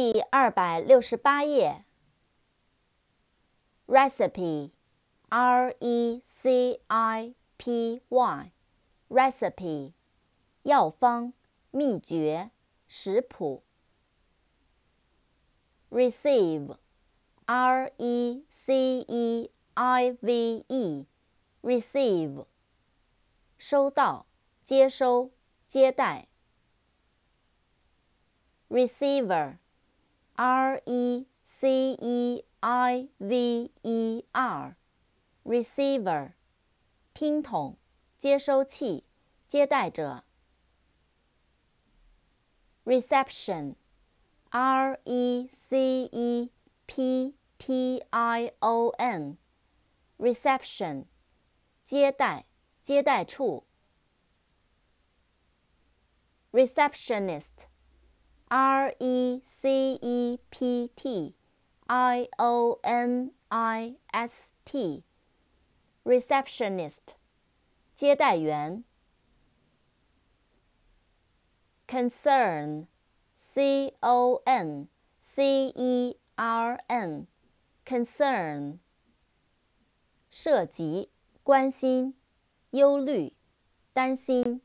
第二百六十八页。recipe，r e c i p y，recipe，药方、秘诀、食谱。receive，r e c e i v e，receive，收到、接收、接待。Receiver. receiver，r e c e i v e r，receiver，听筒、接收器、接待者。reception，r e c e p t i o n，reception，接待、接待处。receptionist。 R E C E P T I O N I S T，receptionist，接待员。concern，C O N C E R N，concern，涉及、关心、忧虑、担心。